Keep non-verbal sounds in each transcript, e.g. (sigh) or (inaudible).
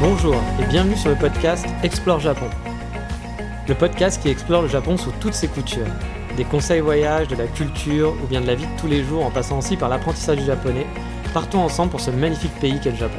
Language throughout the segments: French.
Bonjour et bienvenue sur le podcast Explore Japon. Le podcast qui explore le Japon sous toutes ses coutures. Des conseils voyages, de la culture ou bien de la vie de tous les jours en passant aussi par l'apprentissage du japonais. Partons ensemble pour ce magnifique pays qu'est le Japon.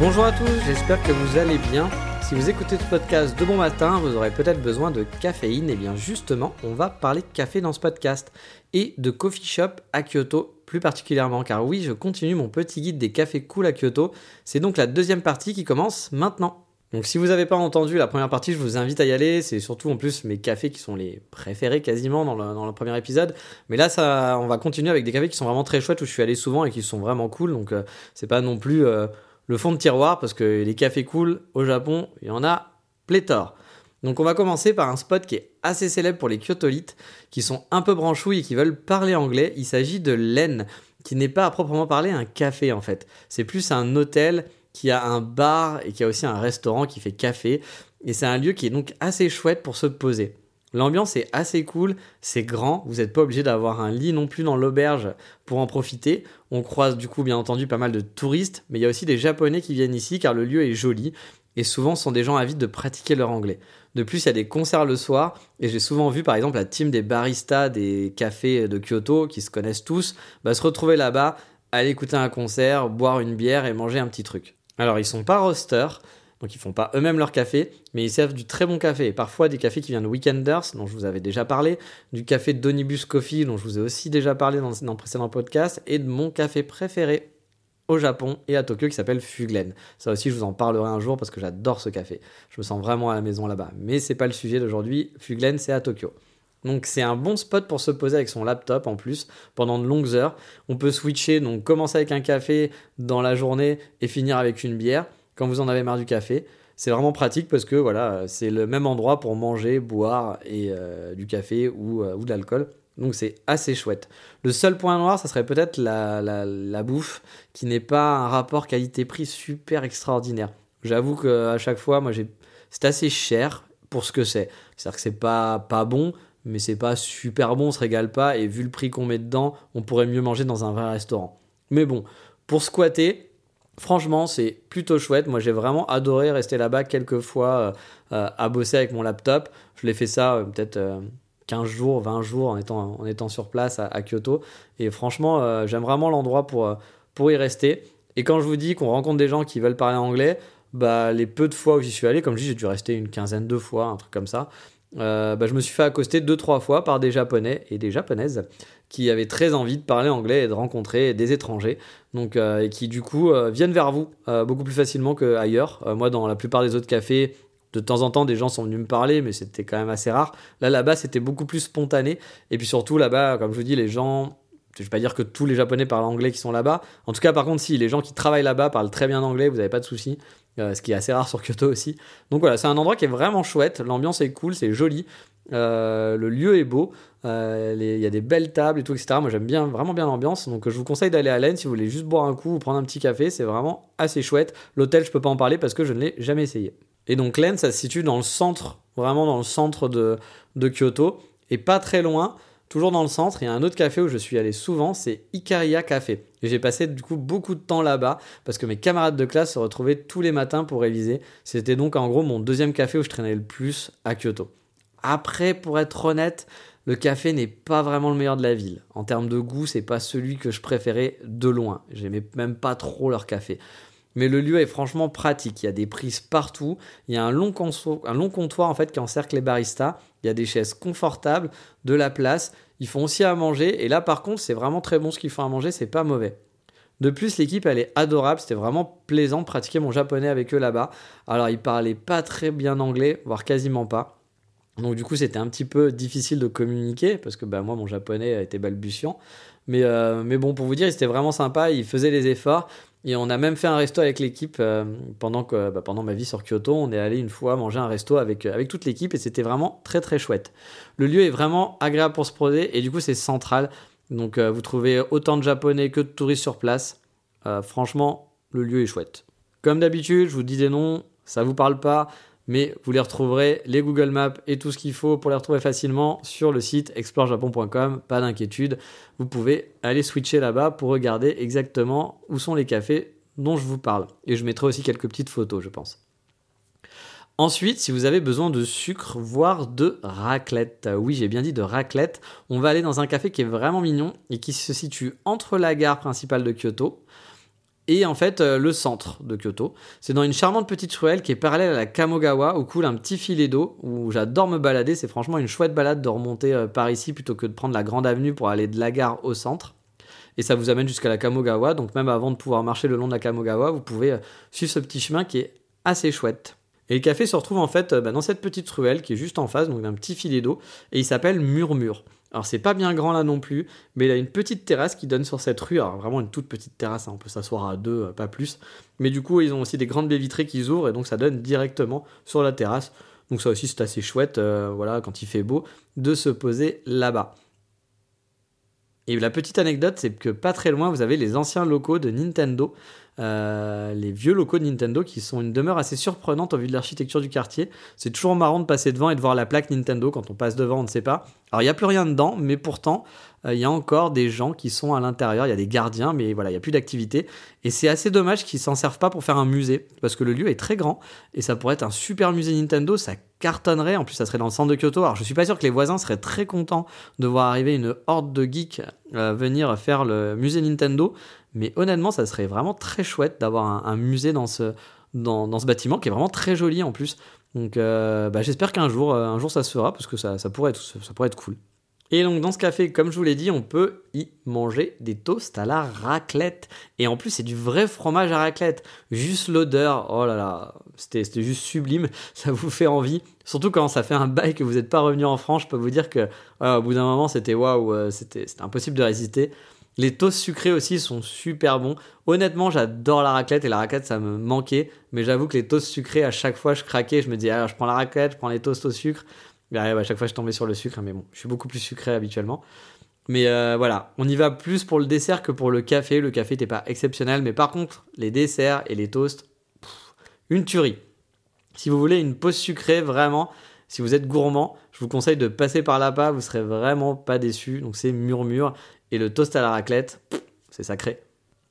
Bonjour à tous, j'espère que vous allez bien. Si vous écoutez ce podcast de bon matin, vous aurez peut-être besoin de caféine. Et bien justement, on va parler de café dans ce podcast et de coffee shop à Kyoto plus particulièrement, car oui, je continue mon petit guide des cafés cool à Kyoto. C'est donc la deuxième partie qui commence maintenant. Donc si vous n'avez pas entendu la première partie, je vous invite à y aller. C'est surtout en plus mes cafés qui sont les préférés quasiment dans le, premier épisode. Mais là, ça, on va continuer avec des cafés qui sont vraiment très chouettes où je suis allé souvent et qui sont vraiment cool. Donc euh, c'est pas non plus euh, le fond de tiroir parce que les cafés cool au Japon, il y en a pléthore. Donc on va commencer par un spot qui est assez célèbre pour les Kyotolites, qui sont un peu branchouilles et qui veulent parler anglais. Il s'agit de l'En, qui n'est pas à proprement parler un café en fait. C'est plus un hôtel qui a un bar et qui a aussi un restaurant qui fait café. Et c'est un lieu qui est donc assez chouette pour se poser. L'ambiance est assez cool, c'est grand, vous n'êtes pas obligé d'avoir un lit non plus dans l'auberge pour en profiter. On croise du coup bien entendu pas mal de touristes, mais il y a aussi des Japonais qui viennent ici car le lieu est joli et souvent sont des gens avides de pratiquer leur anglais. De plus, il y a des concerts le soir et j'ai souvent vu par exemple la team des baristas des cafés de Kyoto qui se connaissent tous bah, se retrouver là-bas, aller écouter un concert, boire une bière et manger un petit truc. Alors ils sont pas roasters, donc ils font pas eux-mêmes leur café, mais ils servent du très bon café. Et parfois des cafés qui viennent de Weekenders, dont je vous avais déjà parlé, du café Donibus Coffee, dont je vous ai aussi déjà parlé dans, le précédent podcast, et de mon café préféré, au Japon et à Tokyo qui s'appelle Fuglen. Ça aussi, je vous en parlerai un jour parce que j'adore ce café. Je me sens vraiment à la maison là-bas. Mais c'est pas le sujet d'aujourd'hui. Fuglen, c'est à Tokyo. Donc c'est un bon spot pour se poser avec son laptop en plus pendant de longues heures. On peut switcher, donc commencer avec un café dans la journée et finir avec une bière quand vous en avez marre du café. C'est vraiment pratique parce que voilà, c'est le même endroit pour manger, boire et euh, du café ou, euh, ou de l'alcool. Donc c'est assez chouette. Le seul point noir, ça serait peut-être la, bouffe qui n'est pas un rapport qualité-prix super extraordinaire. J'avoue qu'à chaque fois, moi, c'est assez cher pour ce que c'est. C'est-à-dire que c'est pas, pas bon, mais c'est pas super bon, on se régale pas, et vu le prix qu'on met dedans, on pourrait mieux manger dans un vrai restaurant. Mais bon, pour squatter, franchement, c'est plutôt chouette. Moi, j'ai vraiment adoré rester là-bas quelques fois euh, euh, à bosser avec mon laptop. Je l'ai fait ça euh, peut-être 15 jours, 20 jours en étant, en étant sur place à, Kyoto. Et franchement, euh, j'aime vraiment l'endroit pour, euh, pour y rester. Et quand je vous dis qu'on rencontre des gens qui veulent parler anglais, bah, les peu de fois où j'y suis allé, comme je dis, j'ai dû rester une quinzaine de fois, un truc comme ça. Euh, bah, je me suis fait accoster deux trois fois par des japonais et des japonaises qui avaient très envie de parler anglais et de rencontrer des étrangers donc et qui du coup viennent vers vous beaucoup plus facilement qu'ailleurs moi dans la plupart des autres cafés de temps en temps, des gens sont venus me parler, mais c'était quand même assez rare. Là, là-bas, c'était beaucoup plus spontané. Et puis surtout, là-bas, comme je vous dis, les gens. Je ne vais pas dire que tous les Japonais parlent anglais qui sont là-bas. En tout cas, par contre, si les gens qui travaillent là-bas parlent très bien anglais, vous n'avez pas de soucis. Euh, ce qui est assez rare sur Kyoto aussi. Donc voilà, c'est un endroit qui est vraiment chouette. L'ambiance est cool, c'est joli. Euh, le lieu est beau. Euh, il y a des belles tables et tout, etc. Moi, j'aime bien, vraiment bien l'ambiance. Donc, je vous conseille d'aller à l'Aisne si vous voulez juste boire un coup ou prendre un petit café. C'est vraiment assez chouette. L'hôtel, je peux pas en parler parce que je ne l'ai jamais essayé. Et donc l'Aisne, ça se situe dans le centre, vraiment dans le centre de, de Kyoto, et pas très loin, toujours dans le centre, il y a un autre café où je suis allé souvent, c'est Ikaria Café. Et j'ai passé du coup beaucoup de temps là-bas parce que mes camarades de classe se retrouvaient tous les matins pour réviser. C'était donc en gros mon deuxième café où je traînais le plus à Kyoto. Après, pour être honnête, le café n'est pas vraiment le meilleur de la ville. En termes de goût, c'est pas celui que je préférais de loin. J'aimais même pas trop leur café mais le lieu est franchement pratique. Il y a des prises partout. Il y a un long, comptoir en fait qui encercle les baristas. Il y a des chaises confortables, de la place. Ils font aussi à manger. Et là, par contre, c'est vraiment très bon ce qu'ils font à manger. C'est pas mauvais. De plus, l'équipe, elle est adorable. C'était vraiment plaisant de pratiquer mon japonais avec eux là-bas. Alors, ils parlaient pas très bien anglais, voire quasiment pas. Donc du coup, c'était un petit peu difficile de communiquer parce que bah, moi, mon japonais était balbutiant. Mais, euh, mais bon, pour vous dire, c'était vraiment sympa. Il faisait les efforts. Et on a même fait un resto avec l'équipe euh, pendant, que, bah, pendant ma vie sur Kyoto. On est allé une fois manger un resto avec, euh, avec toute l'équipe et c'était vraiment très très chouette. Le lieu est vraiment agréable pour se poser et du coup, c'est central. Donc vous trouvez autant de japonais que de touristes sur place. franchement, le lieu est chouette. Comme d'habitude, je vous dis des noms, ça vous parle pas, mais vous les retrouverez, les Google Maps et tout ce qu'il faut pour les retrouver facilement sur le site explorejapon.com. Pas d'inquiétude, vous pouvez aller switcher là-bas pour regarder exactement où sont les cafés dont je vous parle. Et je mettrai aussi quelques petites photos, je pense. Ensuite, si vous avez besoin de sucre, voire de raclette, oui j'ai bien dit de raclette, on va aller dans un café qui est vraiment mignon et qui se situe entre la gare principale de Kyoto, et en fait euh, le centre de Kyoto. C'est dans une charmante petite ruelle qui est parallèle à la Kamogawa où coule un petit filet d'eau où j'adore me balader. C'est franchement une chouette balade de remonter euh, par ici plutôt que de prendre la grande avenue pour aller de la gare au centre. Et ça vous amène jusqu'à la Kamogawa. Donc même avant de pouvoir marcher le long de la Kamogawa, vous pouvez euh, suivre ce petit chemin qui est assez chouette. Et le café se retrouve en fait bah, dans cette petite ruelle qui est juste en face, donc d'un petit filet d'eau, et il s'appelle Murmure. Alors c'est pas bien grand là non plus, mais il a une petite terrasse qui donne sur cette rue. Alors vraiment une toute petite terrasse, hein. on peut s'asseoir à deux, euh, pas plus. Mais du coup ils ont aussi des grandes baies vitrées qui ouvrent et donc ça donne directement sur la terrasse. Donc ça aussi c'est assez chouette, euh, voilà, quand il fait beau, de se poser là-bas. Et la petite anecdote, c'est que pas très loin, vous avez les anciens locaux de Nintendo, euh, les vieux locaux de Nintendo qui sont une demeure assez surprenante au vu de l'architecture du quartier. C'est toujours marrant de passer devant et de voir la plaque Nintendo. Quand on passe devant, on ne sait pas. Alors il n'y a plus rien dedans, mais pourtant, euh, il y a encore des gens qui sont à l'intérieur. Il y a des gardiens, mais voilà, il n'y a plus d'activité. Et c'est assez dommage qu'ils s'en servent pas pour faire un musée, parce que le lieu est très grand et ça pourrait être un super musée Nintendo. Ça cartonnerait. En plus, ça serait dans le centre de Kyoto. Alors, je suis pas sûr que les voisins seraient très contents de voir arriver une horde de geeks euh, venir faire le musée Nintendo. Mais honnêtement, ça serait vraiment très chouette d'avoir un, musée dans ce, dans, ce bâtiment qui est vraiment très joli en plus. Donc, euh, bah, j'espère qu'un jour, euh, un jour, ça se fera parce que ça, ça, pourrait être, ça pourrait être cool. Et donc dans ce café, comme je vous l'ai dit, on peut y manger des toasts à la raclette. Et en plus, c'est du vrai fromage à raclette. Juste l'odeur, oh là là, c'était juste sublime. (laughs) Ça vous fait envie. Surtout quand ça fait un bail que vous n'êtes pas revenu en France, je peux vous dire que au bout d'un moment, c'était waouh, euh, c'était impossible de résister. Les toasts sucrés aussi sont super bons. Honnêtement, j'adore la raclette et la raclette, ça me manquait. Mais j'avoue que les toasts sucrés, à chaque fois, je craquais. Je me disais, alors je prends la raclette, je prends les toasts au sucre. À chaque fois, je tombais sur le sucre, mais bon, je suis beaucoup plus sucré habituellement. Mais euh, voilà, on y va plus pour le dessert que pour le café. Le café n'était pas exceptionnel, mais par contre, les desserts et les toasts, une tuerie. Si vous voulez une pause sucrée, vraiment, si vous êtes gourmand, je vous conseille de passer par là-bas, vous serez vraiment pas déçu. Donc c'est murmure. Et le toast à la raclette, c'est sacré.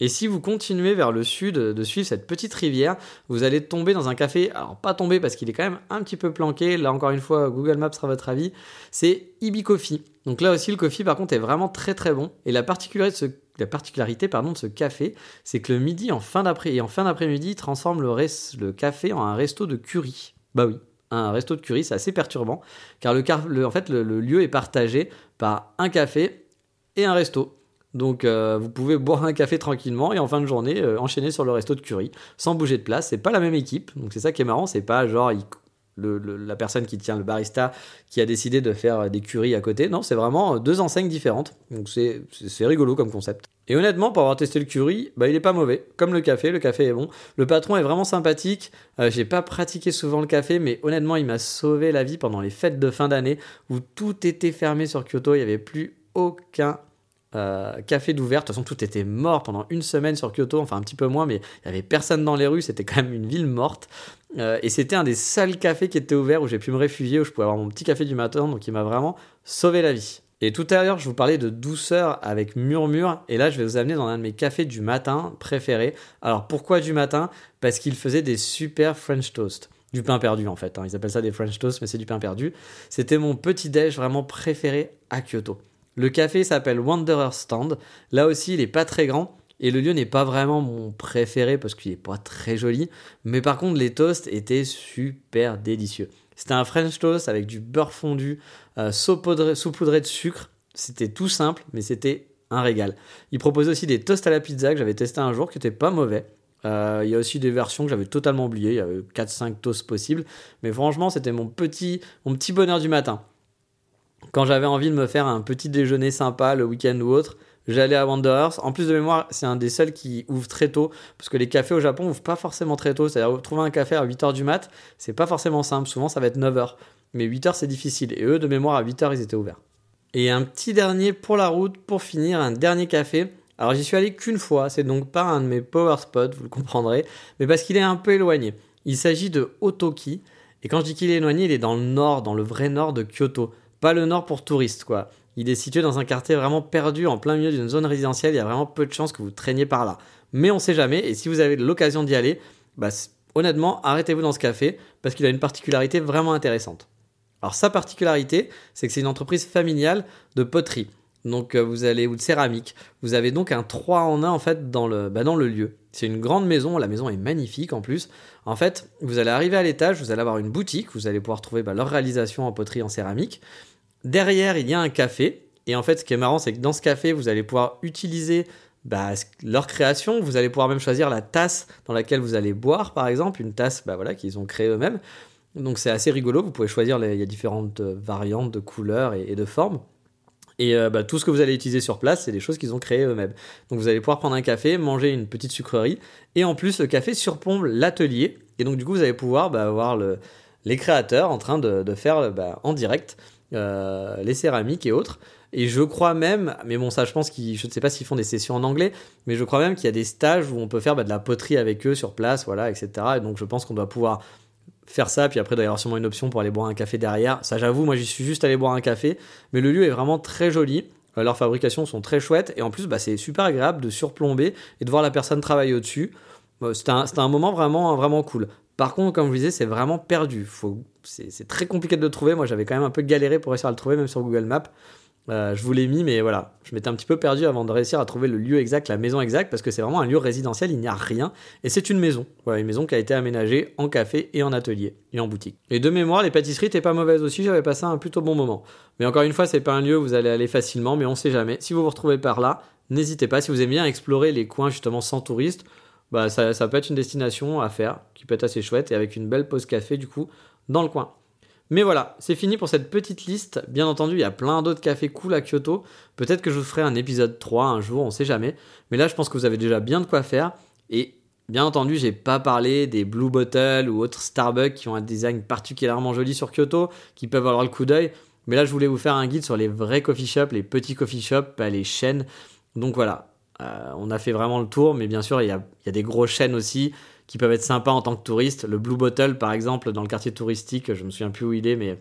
Et si vous continuez vers le sud de suivre cette petite rivière, vous allez tomber dans un café, alors pas tomber parce qu'il est quand même un petit peu planqué, là encore une fois Google Maps sera votre avis, c'est Ibi Coffee. Donc là aussi le coffee par contre est vraiment très très bon. Et la particularité de ce, café, c'est que le midi en fin d'après et en fin d'après-midi, transforme le, café en un resto de curry. Bah oui, un resto de curry, c'est assez perturbant, car en fait, le, lieu est partagé par un café et un resto. Donc euh, vous pouvez boire un café tranquillement et en fin de journée euh, enchaîner sur le resto de curry sans bouger de place. C'est pas la même équipe, donc c'est ça qui est marrant. C'est pas genre la personne qui tient le barista qui a décidé de faire des curries à côté. Non, c'est vraiment deux enseignes différentes. Donc c'est rigolo comme concept. Et honnêtement, pour avoir testé le curry, bah, il est pas mauvais. Comme le café, le café est bon. Le patron est vraiment sympathique. Euh, j'ai pas pratiqué souvent le café, mais honnêtement, il m'a sauvé la vie pendant les fêtes de fin d'année où tout était fermé sur Kyoto. Il n'y avait plus aucun euh, café d'ouvert. De toute façon, tout était mort pendant une semaine sur Kyoto, enfin un petit peu moins, mais il n'y avait personne dans les rues, c'était quand même une ville morte. Euh, et c'était un des seuls cafés qui était ouvert où j'ai pu me réfugier, où je pouvais avoir mon petit café du matin, donc il m'a vraiment sauvé la vie. Et tout à l'heure, je vous parlais de douceur avec murmure, et là, je vais vous amener dans un de mes cafés du matin préférés. Alors pourquoi du matin? Parce qu'il faisait des super French toast du pain perdu en fait. Hein. Ils appellent ça des French toast, mais c'est du pain perdu. C'était mon petit déj vraiment préféré à Kyoto. Le café s'appelle Wanderer Stand. Là aussi, il n'est pas très grand. Et le lieu n'est pas vraiment mon préféré parce qu'il n'est pas très joli. Mais par contre, les toasts étaient super délicieux. C'était un French toast avec du beurre fondu, euh, saupoudré, de sucre. C'était tout simple, mais c'était un régal. Il proposait aussi des toasts à la pizza que j'avais testé un jour, qui n'étaient pas mauvais. Euh, il y a aussi des versions que j'avais totalement oubliées. Il y avait 4-5 toasts possibles. Mais franchement, c'était mon petit, mon petit bonheur du matin. Quand j'avais envie de me faire un petit déjeuner sympa le week-end ou autre, j'allais à Wanderers. En plus de mémoire, c'est un des seuls qui ouvre très tôt. Parce que les cafés au Japon ouvrent pas forcément très tôt. C'est-à-dire, trouver un café à 8h du mat, c'est pas forcément simple. Souvent, ça va être 9h. Mais 8h, c'est difficile. Et eux, de mémoire, à 8h, ils étaient ouverts. Et un petit dernier pour la route, pour finir, un dernier café. Alors j'y suis allé qu'une fois, c'est donc pas un de mes power spots, vous le comprendrez, mais parce qu'il est un peu éloigné. Il s'agit de Otoki, et quand je dis qu'il est éloigné, il est dans le nord, dans le vrai nord de Kyoto. Pas le nord pour touristes, quoi. Il est situé dans un quartier vraiment perdu, en plein milieu d'une zone résidentielle, il y a vraiment peu de chances que vous traîniez par là. Mais on sait jamais, et si vous avez l'occasion d'y aller, bah, honnêtement, arrêtez-vous dans ce café, parce qu'il a une particularité vraiment intéressante. Alors sa particularité, c'est que c'est une entreprise familiale de poterie donc euh, vous allez ou de céramique. Vous avez donc un 3 en 1 en fait dans le, bah, dans le lieu. C'est une grande maison, la maison est magnifique en plus. En fait, vous allez arriver à l'étage, vous allez avoir une boutique, vous allez pouvoir trouver bah, leur réalisation en poterie en céramique. Derrière, il y a un café. Et en fait, ce qui est marrant, c'est que dans ce café, vous allez pouvoir utiliser bah, leur création. Vous allez pouvoir même choisir la tasse dans laquelle vous allez boire, par exemple, une tasse bah, voilà, qu'ils ont créée eux-mêmes. Donc c'est assez rigolo, vous pouvez choisir, il y a différentes euh, variantes de couleurs et de formes. Et euh, bah, tout ce que vous allez utiliser sur place, c'est des choses qu'ils ont créées eux-mêmes. Donc vous allez pouvoir prendre un café, manger une petite sucrerie, et en plus le café surplombe l'atelier. Et donc du coup vous allez pouvoir bah, voir les créateurs en train de, faire bah, en direct euh, les céramiques et autres. Et je crois même, mais bon ça je pense qu'ils, je ne sais pas s'ils font des sessions en anglais, mais je crois même qu'il y a des stages où on peut faire de la poterie avec eux sur place, voilà, etc. Et donc je pense qu'on doit pouvoir faire ça, puis après, avoir sûrement une option pour aller boire un café derrière. Ça, j'avoue, moi, j'y suis juste allé boire un café, mais le lieu est vraiment très joli. Euh, leurs fabrications sont très chouettes, et en plus, bah, c'est super agréable de surplomber et de voir la personne travailler au-dessus. Euh, c'était un, un, moment vraiment, vraiment cool. Par contre, comme je vous disais, c'est vraiment perdu. C'est très compliqué de le trouver. Moi, j'avais quand même un peu galéré pour réussir à le trouver, même sur Google Maps. Euh, je vous l'ai mis, mais voilà, je m'étais un petit peu perdu avant de réussir à trouver le lieu exact, la maison exacte, parce que c'est vraiment un lieu résidentiel, il n'y a rien, et c'est une maison. Voilà, une maison qui a été aménagée en café et en atelier, et en boutique. Et de mémoire, les pâtisseries étaient pas mauvaises aussi, j'avais passé un plutôt bon moment. Mais encore une fois, c'est pas un lieu où vous allez aller facilement, mais on sait jamais. Si vous vous retrouvez par là, n'hésitez pas, si vous aimez bien explorer les coins justement sans touristes, bah ça peut être une destination à faire, qui peut être assez chouette, et avec une belle pause café du coup, dans le coin. Mais voilà, c'est fini pour cette petite liste. Bien entendu, il y a plein d'autres cafés cool à Kyoto. Peut-être que je vous ferai un épisode 3 un jour, on sait jamais. Mais là, je pense que vous avez déjà bien de quoi faire. Et bien entendu, j'ai pas parlé des Blue Bottle ou autres Starbucks qui ont un design particulièrement joli sur Kyoto, qui peuvent avoir le coup d'œil. Mais là, je voulais vous faire un guide sur les vrais coffee shops, les petits coffee shops, les chaînes. Donc voilà, euh, on a fait vraiment le tour, mais bien sûr, il il y a des grosses chaînes aussi qui peuvent être sympas en tant que touriste. Le Blue Bottle, par exemple, dans le quartier touristique, je me souviens plus où il est, mais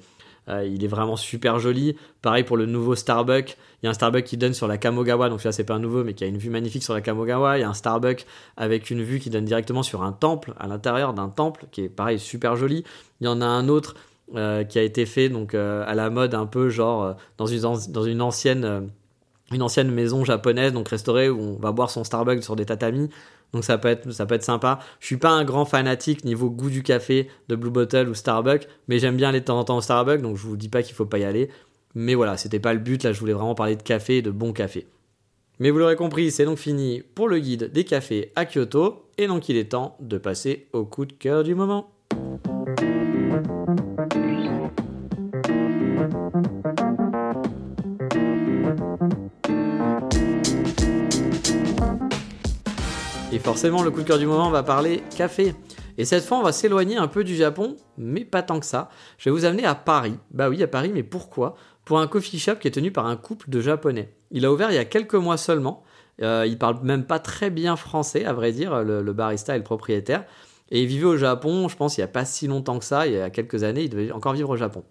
euh, il est vraiment super joli. Pareil pour le nouveau Starbucks. Il y a un Starbucks qui donne sur la Kamogawa, donc là c'est pas nouveau, mais qui a une vue magnifique sur la Kamogawa. Il y a un Starbucks avec une vue qui donne directement sur un temple, à l'intérieur d'un temple, qui est pareil super joli. Il y en a un autre euh, qui a été fait donc euh, à la mode un peu genre dans une, dans une ancienne une ancienne maison japonaise donc restaurée où on va boire son Starbucks sur des tatamis donc ça peut être, sympa. Je suis pas un grand fanatique niveau goût du café de Blue Bottle ou Starbucks, mais j'aime bien aller de temps en temps au Starbucks, donc je vous dis pas qu'il faut pas y aller. Mais voilà, c'était pas le but, là je voulais vraiment parler de café et de bon café. Mais vous l'aurez compris, c'est donc fini pour le guide des cafés à Kyoto, et donc il est temps de passer au coup de cœur du moment. Forcément, le coup de cœur du moment va parler café. Et cette fois, on va s'éloigner un peu du Japon, mais pas tant que ça. Je vais vous amener à Paris. Bah oui, à Paris, mais pourquoi? Pour un coffee shop qui est tenu par un couple de Japonais. Il a ouvert il y a quelques mois seulement. Euh, il parle même pas très bien français, à vrai dire, le, barista et le propriétaire. Et il vivait au Japon, je pense, il n'y a pas si longtemps que ça, il y a quelques années, il devait encore vivre au Japon.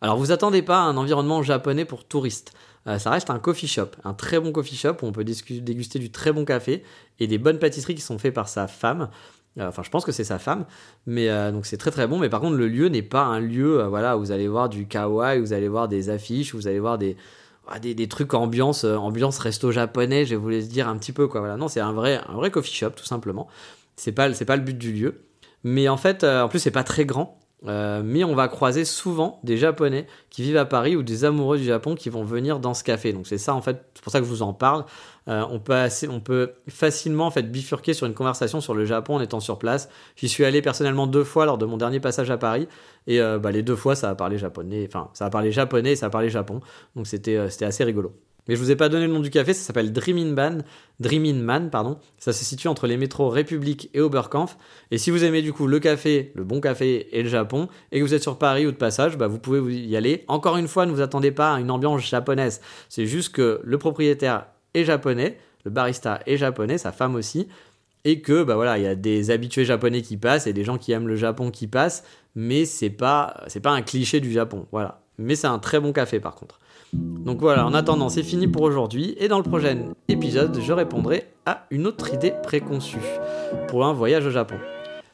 Alors vous attendez pas à un environnement japonais pour touristes. Euh, ça reste un coffee shop, un très bon coffee shop où on peut déguster du très bon café et des bonnes pâtisseries qui sont faites par sa femme. Euh, enfin, je pense que c'est sa femme, mais euh, donc c'est très très bon. Mais par contre, le lieu n'est pas un lieu, voilà, où vous allez voir du kawaii, vous allez voir des affiches, vous allez voir des ah, des, trucs ambiance ambiance resto japonais. Je laisser dire un petit peu quoi. Voilà, non, c'est un vrai un vrai coffee shop tout simplement. C'est pas c'est pas le but du lieu. Mais en fait, en plus, c'est pas très grand. Euh, mais on va croiser souvent des Japonais qui vivent à Paris ou des amoureux du Japon qui vont venir dans ce café. Donc c'est ça en fait, c'est pour ça que je vous en parle. Euh, on, peut facilement en fait bifurquer sur une conversation sur le Japon en étant sur place. J'y suis allé personnellement deux fois lors de mon dernier passage à Paris et euh, bah, les deux fois ça a parlé japonais, enfin ça a parlé japonais et ça a parlé Japon. Donc c'était assez rigolo. Mais je vous ai pas donné le nom du café, ça s'appelle Dreamin' Man, Dreamin' Man, pardon. Ça se situe entre les métros République et Oberkampf. Et si vous aimez du coup le café, le bon café et le Japon, et que vous êtes sur Paris ou de passage, bah vous pouvez y aller. Encore une fois, ne vous attendez pas à une ambiance japonaise. C'est juste que le propriétaire est japonais, le barista est japonais, sa femme aussi, et que bah voilà, il y a des habitués japonais qui passent et des gens qui aiment le Japon qui passent, mais c'est pas c'est pas un cliché du Japon, voilà. Mais c'est un très bon café par contre. Donc voilà, en attendant, c'est fini pour aujourd'hui. Et dans le prochain épisode, je répondrai à une autre idée préconçue pour un voyage au Japon.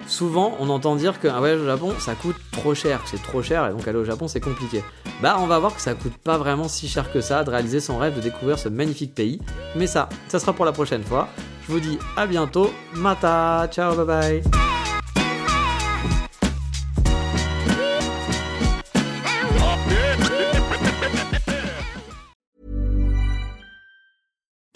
Souvent, on entend dire qu'un voyage au Japon, ça coûte trop cher, c'est trop cher, et donc aller au Japon, c'est compliqué. Bah, on va voir que ça coûte pas vraiment si cher que ça de réaliser son rêve de découvrir ce magnifique pays. Mais ça, ça sera pour la prochaine fois. Je vous dis à bientôt. Mata, ciao, bye bye.